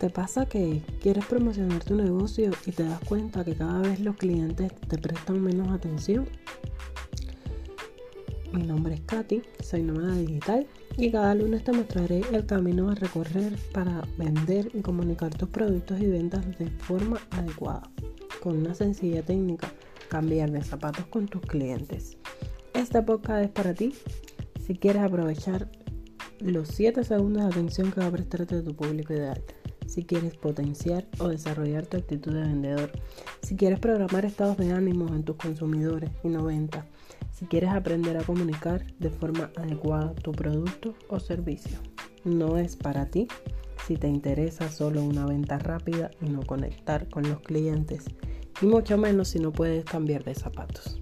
¿Te pasa que quieres promocionar tu negocio y te das cuenta que cada vez los clientes te prestan menos atención? Mi nombre es Katy, soy nómada digital y cada lunes te mostraré el camino a recorrer para vender y comunicar tus productos y ventas de forma adecuada. Con una sencilla técnica, cambiar de zapatos con tus clientes. Esta podcast es para ti si quieres aprovechar los 7 segundos de atención que va a prestarte tu público ideal si quieres potenciar o desarrollar tu actitud de vendedor, si quieres programar estados de ánimo en tus consumidores y no venta, si quieres aprender a comunicar de forma adecuada tu producto o servicio. No es para ti si te interesa solo una venta rápida y no conectar con los clientes, y mucho menos si no puedes cambiar de zapatos.